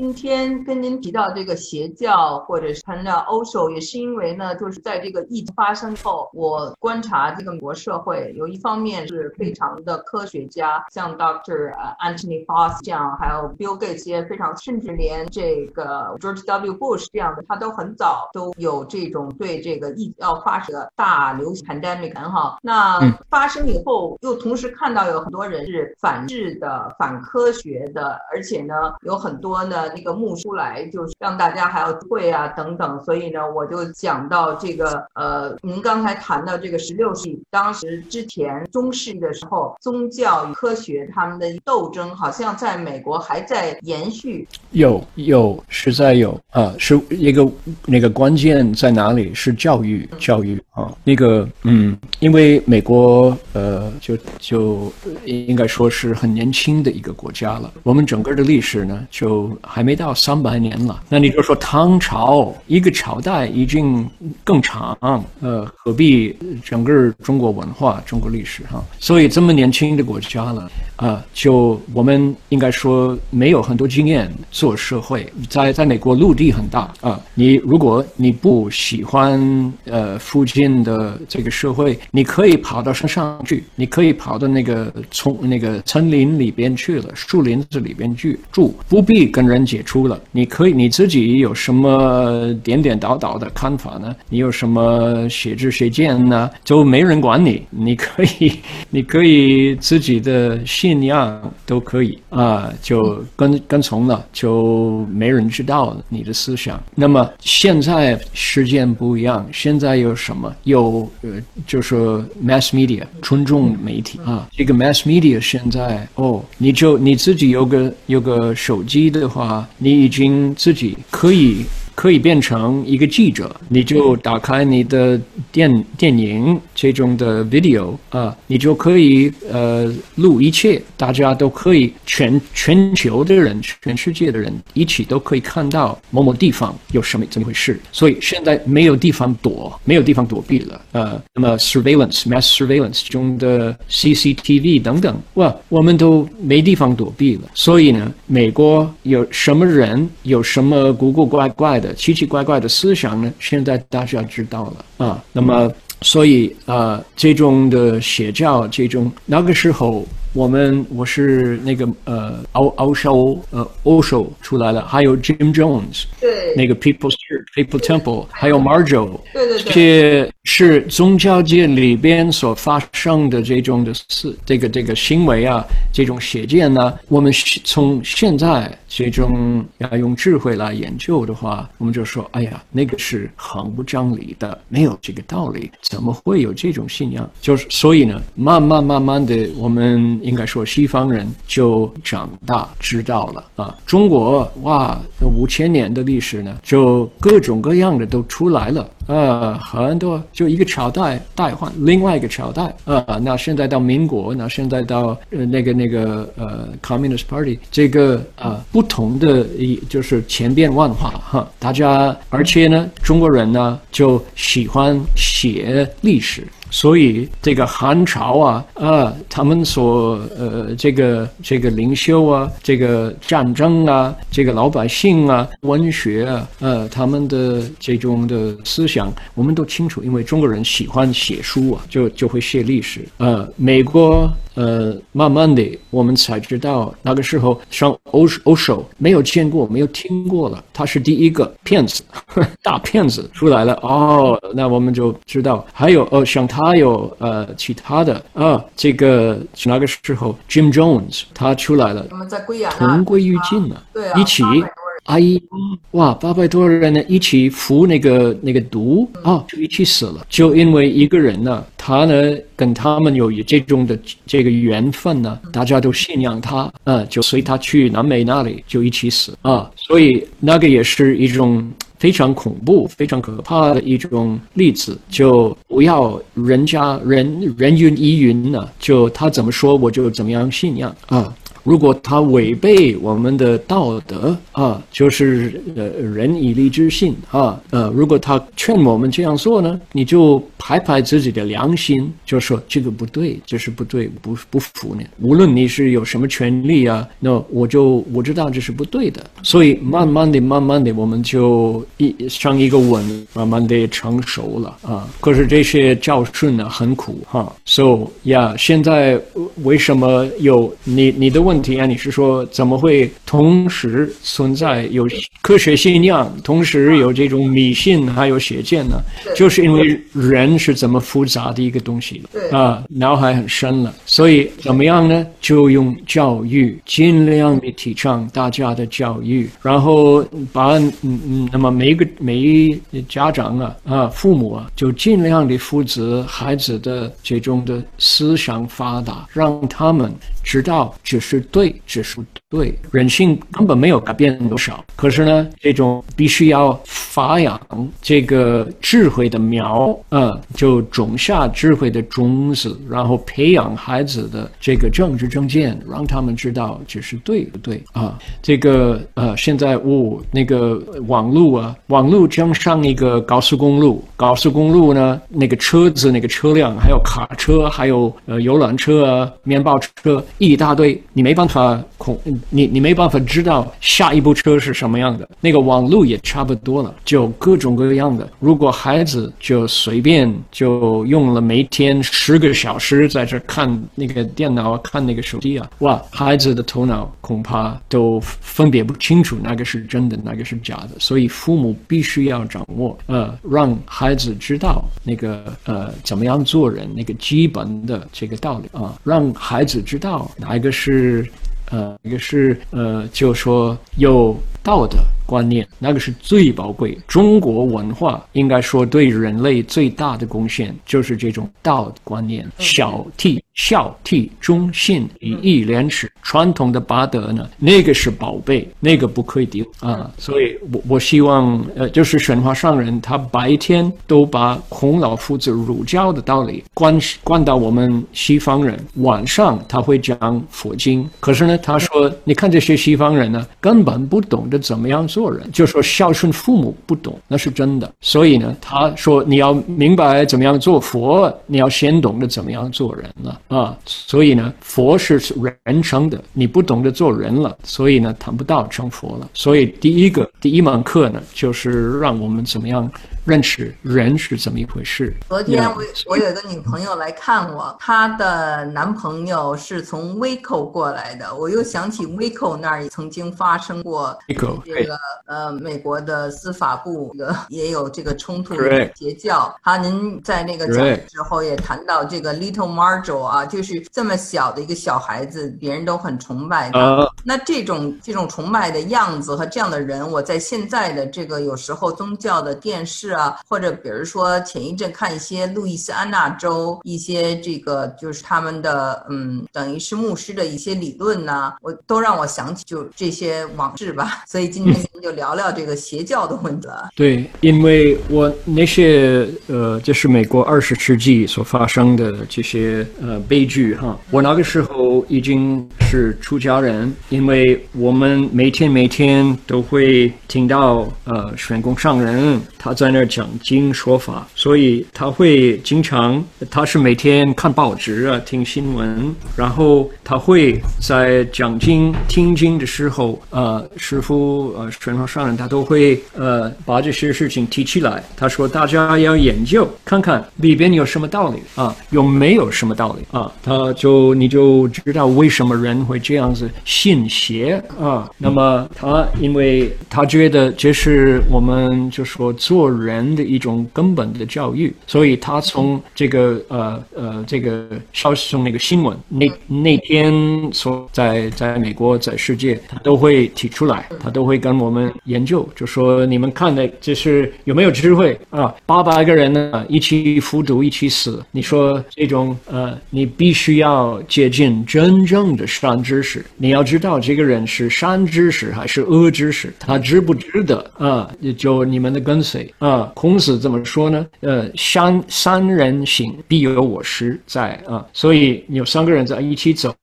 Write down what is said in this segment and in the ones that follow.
今天跟您提到这个邪教，或者是谈到欧洲，也是因为呢，就是在这个疫情发生后，我观察这个美国社会，有一方面是非常的科学家，像 Dr. Anthony Fauci 这样，还有 Bill Gates 这些非常，甚至连这个 George W. Bush 这样的，他都很早都有这种对这个疫要发生的大流行 pandemic 哈。那发生以后，又同时看到有很多人是反制的、反科学的，而且呢，有很多呢那个幕出来，就是让大家还要会啊等等。所以呢，我就讲到这个呃，您刚才谈到这个十六世纪，当时之前中世纪的时候，宗教与科学他们的斗争，好像在美国还在延续。有有实在有啊，是一个那个关键在哪里？是教育教育啊，那个嗯，因为美国呃，就就应该说是很年轻的一个国家了。我们整个的历史呢，就还没到三百年了。那你就说唐朝一个朝代已经更长，呃，何必整个中国文化、中国历史哈？所以这么年轻的国家了啊，就我们应该说没有很多经验做社会。在在美国陆地很大啊，你如果你不喜欢呃附近的这个社会，你可以跑到山上去，你可以跑到那个丛那个森林里边去了，树林子里边去住，不必跟人接触了。你可以你自己有什么点点倒倒的看法呢？你有什么写知写见呢？就没人管你，你可以你可以自己的心信仰都可以啊，就跟跟从了，就没人知道你的思想。那么现在时间不一样，现在有什么？有呃，就是 mass media 群众媒体啊，这个 mass media 现在哦，你就你自己有个有个手机的话，你已经自己可以。可以变成一个记者，你就打开你的电电影这种的 video 啊，你就可以呃录一切，大家都可以全全球的人、全世界的人一起都可以看到某某地方有什么怎么回事。所以现在没有地方躲，没有地方躲避了。呃，那么 surveillance、mass surveillance 中的 CCTV 等等，哇，我们都没地方躲避了。所以呢，美国有什么人，有什么古古怪怪的。奇奇怪怪的思想呢？现在大家知道了啊。那么，所以啊，这种的邪教，这种那个时候。我们我是那个呃欧欧洲呃欧洲出来了，还有 Jim Jones，对，那个 People's Church People Temple，还有 Marjo，对对对，这些是宗教界里边所发生的这种的事，这个这个行为啊，这种邪见呢，我们从现在这种要用智慧来研究的话，我们就说，哎呀，那个是很不讲理的，没有这个道理，怎么会有这种信仰？就是所以呢，慢慢慢慢的我们。应该说，西方人就长大知道了啊。中国哇，五千年的历史呢，就各种各样的都出来了呃，很多就一个朝代代换另外一个朝代呃。那现在到民国，那现在到呃那个那个呃 Communist Party，这个呃不同的一就是千变万化哈。大家而且呢，中国人呢就喜欢写历史。所以这个汉朝啊，啊，他们所呃这个这个领袖啊，这个战争啊，这个老百姓啊，文学啊，呃，他们的这种的思想，我们都清楚，因为中国人喜欢写书啊，就就会写历史。呃，美国。呃，慢慢的，我们才知道那个时候上欧欧手没有见过，没有听过了。他是第一个骗子，大骗子出来了。哦，那我们就知道。还有哦，像他有呃其他的啊，这个那个时候 Jim Jones 他出来了，同归于尽了，一起。阿姨，哇，八百多人呢，一起服那个那个毒啊，就一起死了。就因为一个人呢，他呢跟他们有这种的这个缘分呢，大家都信仰他，啊，就随他去南美那里就一起死啊。所以那个也是一种非常恐怖、非常可怕的一种例子。就不要人家人人云亦云呢，就他怎么说我就怎么样信仰啊。如果他违背我们的道德啊，就是呃仁以礼智信啊，呃，如果他劝我们这样做呢，你就拍拍自己的良心，就说这个不对，这是不对，不不服呢。无论你是有什么权利啊，那我就我知道这是不对的，所以慢慢的、慢慢的，我们就一上一个稳，慢慢的成熟了啊。可是这些教训呢，很苦哈。So 呀，现在为什么有你你的问题啊？你是说怎么会同时存在有科学信仰，同时有这种迷信还有邪见呢？就是因为人是怎么复杂的一个东西啊，脑海很深了。所以怎么样呢？就用教育，尽量的提倡大家的教育，然后把嗯嗯，那么每一个每一家长啊啊父母啊，就尽量的负责孩子的这种的思想发达，让他们知道这是对，这是对，人性根本没有改变多少。可是呢，这种必须要发扬这个智慧的苗，嗯，就种下智慧的种子，然后培养孩子的这个政治正见，让他们知道这是对不对啊？这个呃，现在哦，那个网路啊，网路将上一个高速公路，高速公路呢，那个车子、那个车辆，还有卡车，还有呃游览车啊、面包车一大堆，你没办法控，你你没办法知道下一部车是什么样的。那个网路也差不多了，就各种各样的。如果孩子就随便就用了每天十个小时在这看那个电脑、看那个手机啊，哇，孩子的头脑恐怕都分别不清楚哪个是真的，哪个是假的。所以父母必须要掌握，呃，让孩子知道那个呃怎么样做人那个基本的这个道理啊，让孩子知道哪一个是呃一个是呃就说又道德。观念，那个是最宝贵。中国文化应该说对人类最大的贡献就是这种道德观念：孝悌、孝悌、忠信、礼义廉耻。传统的八德呢，那个是宝贝，那个不可以丢啊。所以我我希望，呃，就是神话上人，他白天都把孔老夫子儒教的道理灌灌到我们西方人，晚上他会讲佛经。可是呢，他说，你看这些西方人呢，根本不懂得怎么样做。人就说孝顺父母不懂，那是真的。所以呢，他说你要明白怎么样做佛，你要先懂得怎么样做人了啊。所以呢，佛是人成的，你不懂得做人了，所以呢，谈不到成佛了。所以第一个第一门课呢，就是让我们怎么样。认识人是怎么一回事？昨天我我有一个女朋友来看我，她的男朋友是从 Waco 过来的，我又想起 Waco 那儿曾经发生过这个呃美国的司法部的 也有这个冲突邪教。好，您在那个讲的时候也谈到这个 Little Marjo 啊，就是这么小的一个小孩子，别人都很崇拜他。那这种这种崇拜的样子和这样的人，我在现在的这个有时候宗教的电视。啊，或者比如说前一阵看一些路易斯安那州一些这个就是他们的嗯，等于是牧师的一些理论呢，我都让我想起就这些往事吧。所以今天咱们就聊聊这个邪教的问题。对，因为我那些呃，就是美国二十世纪所发生的这些呃悲剧哈，我那个时候已经是出家人，因为我们每天每天都会听到呃玄公上人他在那儿。讲经说法，所以他会经常，他是每天看报纸啊，听新闻，然后他会在讲经听经的时候，呃，师傅呃，玄奘上人他都会呃把这些事情提起来。他说大家要研究看看里边有什么道理啊，有没有什么道理啊？他就你就知道为什么人会这样子信邪啊？那么他因为他觉得这是我们就说做人。的一种根本的教育，所以他从这个呃呃这个消息从那个新闻那那天所在在美国在世界，他都会提出来，都会跟我们研究，就说你们看的这是有没有智慧啊？八百个人呢一起服毒一起死，你说这种呃你必须要接近真正的善知识。你要知道这个人是善知识还是恶知识，他值不值得啊？就你们的跟随啊。孔子怎么说呢？呃，三三人行，必有我师在啊。所以有三个人在一起走，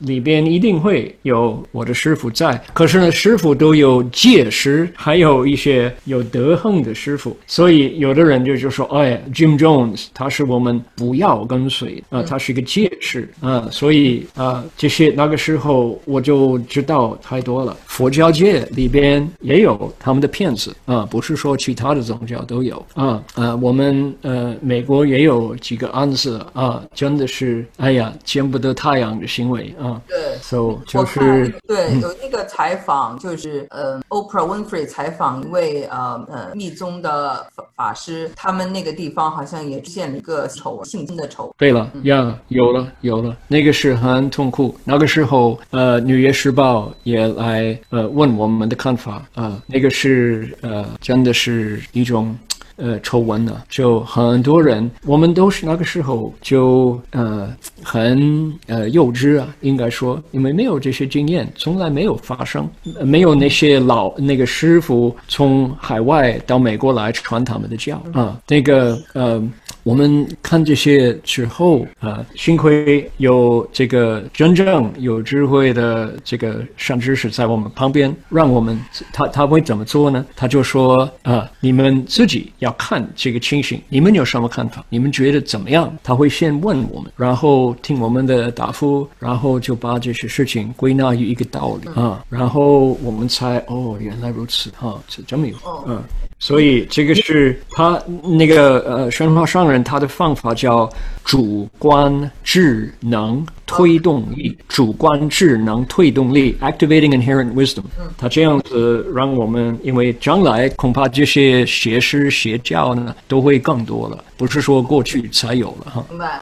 里边一定会有我的师傅在。可是呢，师傅都有戒师，还有一些有德行的师傅。所以有的人就就说：“哎，Jim Jones，他是我们不要跟随啊，他是一个戒师啊。”所以啊，这些那个时候我就知道太多了。佛教界里边也有他们的骗子啊，不是说其他的宗教都有啊啊。我们呃，美国也有几个案子啊，真的是哎呀，见不得太阳的行为啊。对，so 就是对，有那个采访，就是呃，Oprah Winfrey 采访一位呃呃密宗的法法师，他们那个地方好像也出现了一个丑性侵的丑。对了呀，有了有了，那个是很痛苦。那个时候呃，《纽约时报》也来呃问我们的看法啊，那个是呃，真的是一种。呃，丑闻呢，就很多人，我们都是那个时候就呃很呃幼稚啊，应该说，因为没有这些经验，从来没有发生，没有那些老那个师傅从海外到美国来传他们的教啊，那个呃。我们看这些之后啊，幸亏有这个真正有智慧的这个善知识在我们旁边，让我们他他会怎么做呢？他就说啊，你们自己要看这个情形，你们有什么看法？你们觉得怎么样？他会先问我们，然后听我们的答复，然后就把这些事情归纳于一个道理 啊，然后我们才哦，原来如此哈，这这么有嗯。所以这个是他那个呃，神话上人他的方法叫主观智能推动力，主观智能推动力 （activating inherent wisdom）。他这样子让我们，因为将来恐怕这些邪师邪教呢都会更多了，不是说过去才有了哈。明白。